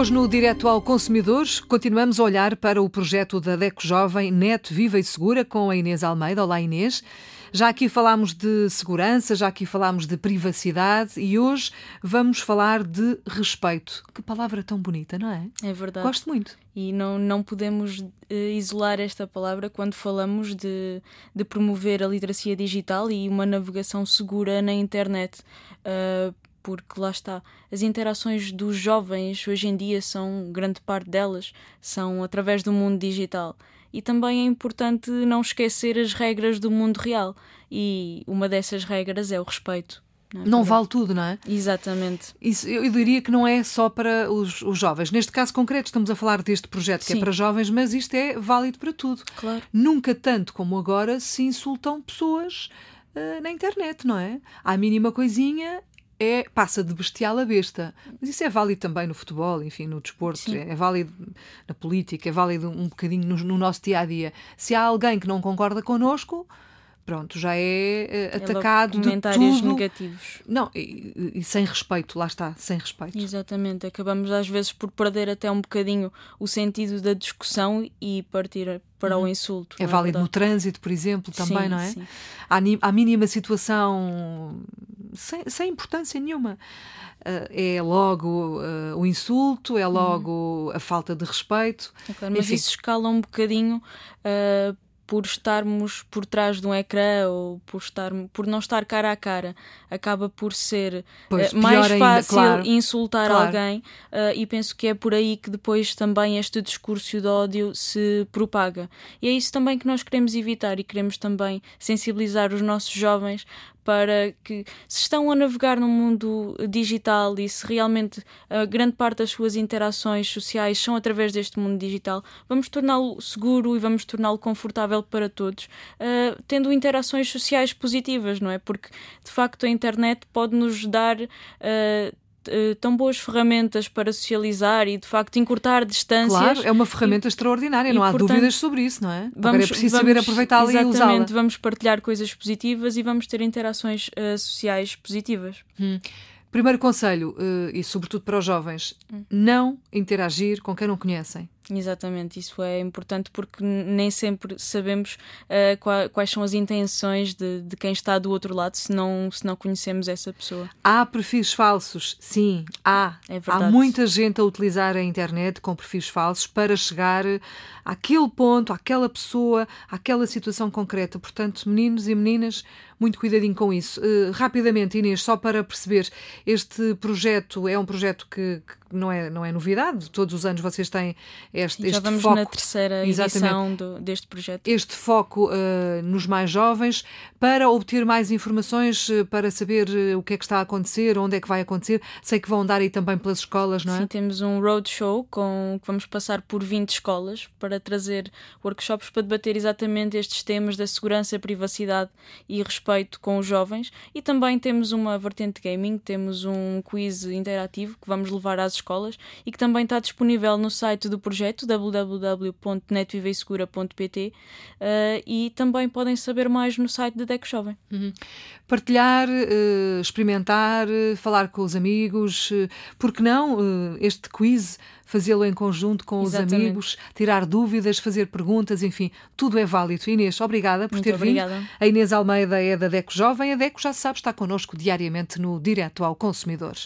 Hoje no Direto ao Consumidores continuamos a olhar para o projeto da DECO Jovem Net Viva e Segura com a Inês Almeida. Olá Inês. Já aqui falámos de segurança, já aqui falámos de privacidade e hoje vamos falar de respeito. Que palavra tão bonita, não é? É verdade. Gosto muito. E não, não podemos uh, isolar esta palavra quando falamos de, de promover a literacia digital e uma navegação segura na internet. Uh, porque lá está, as interações dos jovens hoje em dia são, grande parte delas, são através do mundo digital. E também é importante não esquecer as regras do mundo real. E uma dessas regras é o respeito. Não, é? não vale tudo, não é? Exatamente. Isso, eu diria que não é só para os, os jovens. Neste caso concreto, estamos a falar deste projeto que é Sim. é para jovens, mas isto é válido para tudo. Claro. Nunca tanto como agora se insultam pessoas uh, na internet, não é? À mínima coisinha é, passa de bestial a besta. Mas isso é válido também no futebol, enfim, no desporto, é, é, válido na política, é válido um bocadinho no, no nosso dia a dia. Se há alguém que não concorda connosco, pronto, já é uh, atacado é comentários de tudo. negativos. Não, e, e, sem respeito, lá está, sem respeito. Exatamente, acabamos às vezes por perder até um bocadinho o sentido da discussão e partir para uhum. o insulto. É, é válido no trânsito, por exemplo, também, sim, não é? Sim. À, mínima situação, sem, sem importância nenhuma. Uh, é logo uh, o insulto, é logo a falta de respeito. É claro, mas Enfim. isso escala um bocadinho uh, por estarmos por trás de um ecrã ou por, estar, por não estar cara a cara, acaba por ser pois, uh, mais fácil ainda, claro, insultar claro. alguém uh, e penso que é por aí que depois também este discurso de ódio se propaga. E é isso também que nós queremos evitar e queremos também sensibilizar os nossos jovens para que, se estão a navegar no mundo digital e se realmente a grande parte das suas interações sociais são através deste mundo digital, vamos torná-lo seguro e vamos torná-lo confortável para todos, uh, tendo interações sociais positivas, não é? Porque de facto a internet pode nos dar. Uh, eh, tão boas ferramentas para socializar e de facto encurtar distâncias. Claro, é uma ferramenta e, extraordinária, não há portanto, dúvidas sobre isso, não é? Vamos, Agora é preciso vamos, saber aproveitá-la e usá-la. Exatamente, vamos partilhar coisas positivas e vamos ter interações uh, sociais positivas. Hum. Primeiro conselho, uh, e sobretudo para os jovens, hum. não interagir com quem não conhecem. Exatamente, isso é importante porque nem sempre sabemos uh, quais são as intenções de, de, quem está do outro lado se não, se não conhecemos essa pessoa. Há perfis falsos, sim, há. É há muita gente a utilizar a internet com perfis falsos para chegar àquele ponto, àquela pessoa, àquela situação concreta. Portanto, meninos e meninas, muito cuidadinho com isso. Uh, rapidamente, Inês, só para perceber, este projeto é um projeto que, que não, é, não é novidade, todos os anos vocês têm este, Já este vamos foco, na terceira edição do, deste projeto. Este foco uh, nos mais jovens para obter mais informações, uh, para saber uh, o que é que está a acontecer, onde é que vai acontecer. Sei que vão dar aí também pelas escolas, não é? Sim, temos um roadshow com que vamos passar por 20 escolas para trazer workshops para debater exatamente estes temas da segurança, privacidade e respeito com os jovens. E também temos uma vertente gaming, temos um quiz interativo que vamos levar às escolas e que também está disponível no site do projeto www.netviveisegura.pt uh, eh, e também podem saber mais no site da DEC Jovem. Uhum. Partilhar, uh, experimentar, uh, falar com os amigos, uh, porque não este quiz, fazê-lo em conjunto com Exatamente. os amigos, tirar dúvidas, fazer perguntas, enfim, tudo é válido. Inês, obrigada por Muito ter obrigada. vindo. A Inês Almeida é da DECO Jovem, a DECO já sabe, está connosco diariamente no Direto ao Consumidor.